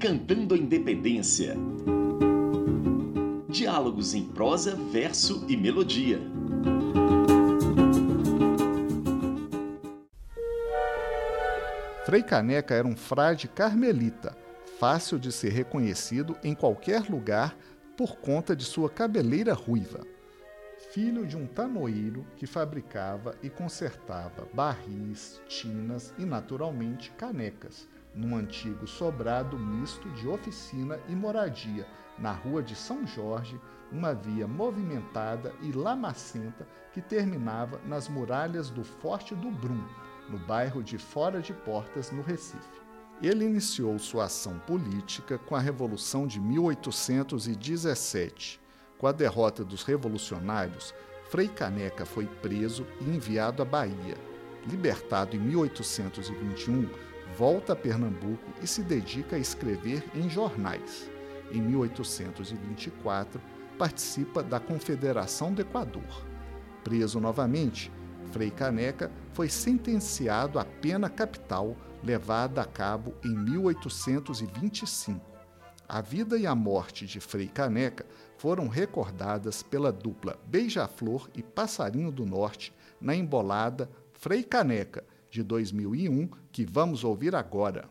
Cantando a Independência. Diálogos em prosa, verso e melodia. Frei Caneca era um frade carmelita, fácil de ser reconhecido em qualquer lugar por conta de sua cabeleira ruiva. Filho de um tanoeiro que fabricava e consertava barris, tinas e, naturalmente, canecas, num antigo sobrado misto de oficina e moradia, na rua de São Jorge, uma via movimentada e lamacenta que terminava nas muralhas do Forte do Brum, no bairro de Fora de Portas, no Recife. Ele iniciou sua ação política com a Revolução de 1817. Com a derrota dos revolucionários, Frei Caneca foi preso e enviado à Bahia. Libertado em 1821, volta a Pernambuco e se dedica a escrever em jornais. Em 1824, participa da Confederação do Equador. Preso novamente, Frei Caneca foi sentenciado à pena capital levada a cabo em 1825. A vida e a morte de Frei Caneca foram recordadas pela dupla Beija-Flor e Passarinho do Norte na embolada Frei Caneca, de 2001, que vamos ouvir agora.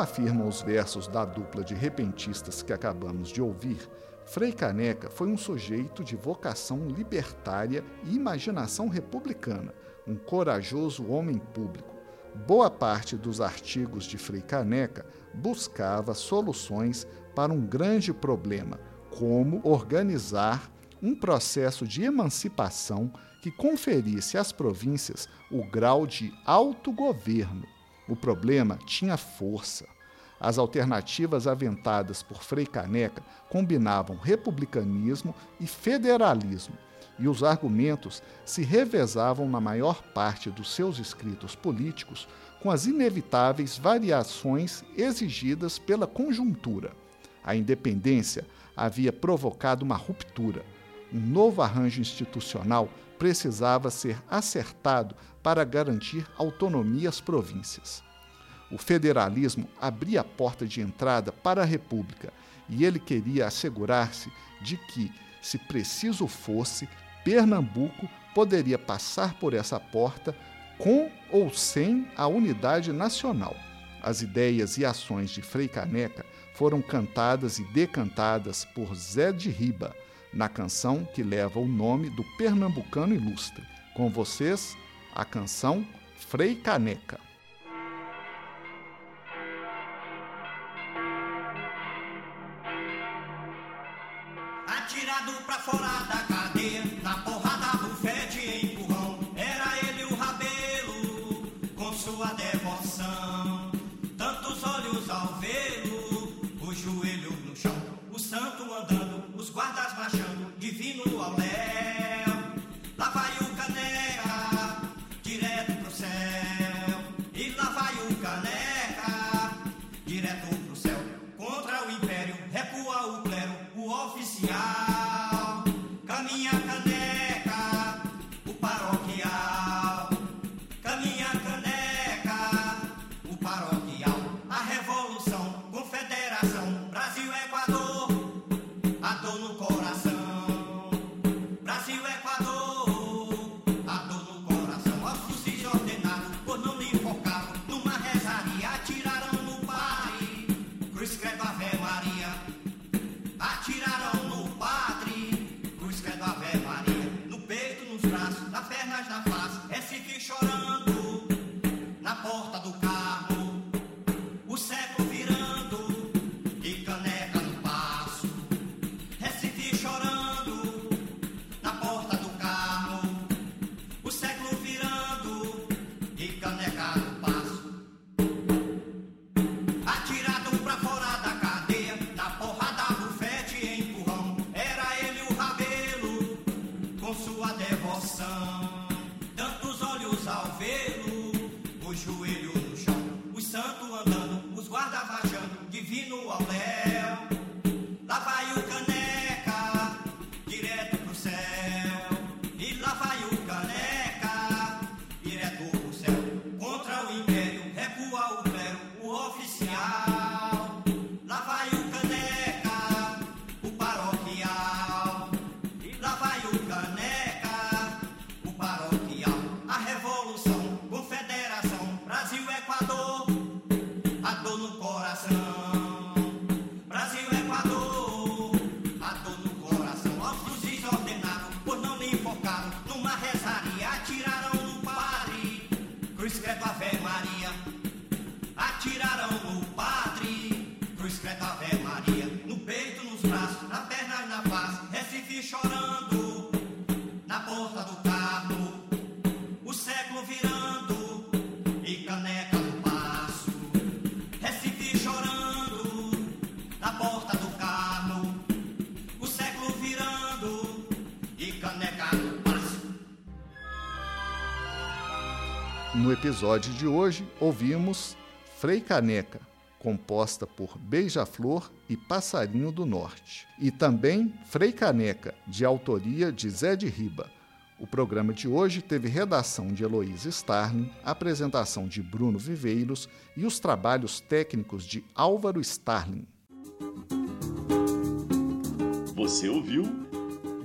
Como afirmam os versos da dupla de repentistas que acabamos de ouvir, Frei Caneca foi um sujeito de vocação libertária e imaginação republicana, um corajoso homem público. Boa parte dos artigos de Frei Caneca buscava soluções para um grande problema, como organizar um processo de emancipação que conferisse às províncias o grau de autogoverno. O problema tinha força. As alternativas aventadas por Frei Caneca combinavam republicanismo e federalismo, e os argumentos se revezavam na maior parte dos seus escritos políticos com as inevitáveis variações exigidas pela conjuntura. A independência havia provocado uma ruptura. Um novo arranjo institucional precisava ser acertado para garantir autonomia às províncias. O federalismo abria a porta de entrada para a República e ele queria assegurar-se de que, se preciso fosse, Pernambuco poderia passar por essa porta com ou sem a unidade nacional. As ideias e ações de Frei Caneca foram cantadas e decantadas por Zé de Riba, na canção que leva o nome do pernambucano ilustre. Com vocês, a canção Frei Caneca. Atirado pra fora da cadeia, na porrada, bufete e empurrão. Era ele o rabelo, com sua devoção. Tantos olhos ao vê-lo, o joelho santo andando, os guardas marchando, divino ao Os santos andando, os guardas marchando, divino ao léu. No episódio de hoje, ouvimos Frei Caneca, composta por Beija-Flor e Passarinho do Norte, e também Frei Caneca, de autoria de Zé de Riba. O programa de hoje teve redação de Heloísa Starling, apresentação de Bruno Viveiros e os trabalhos técnicos de Álvaro Starling. Você ouviu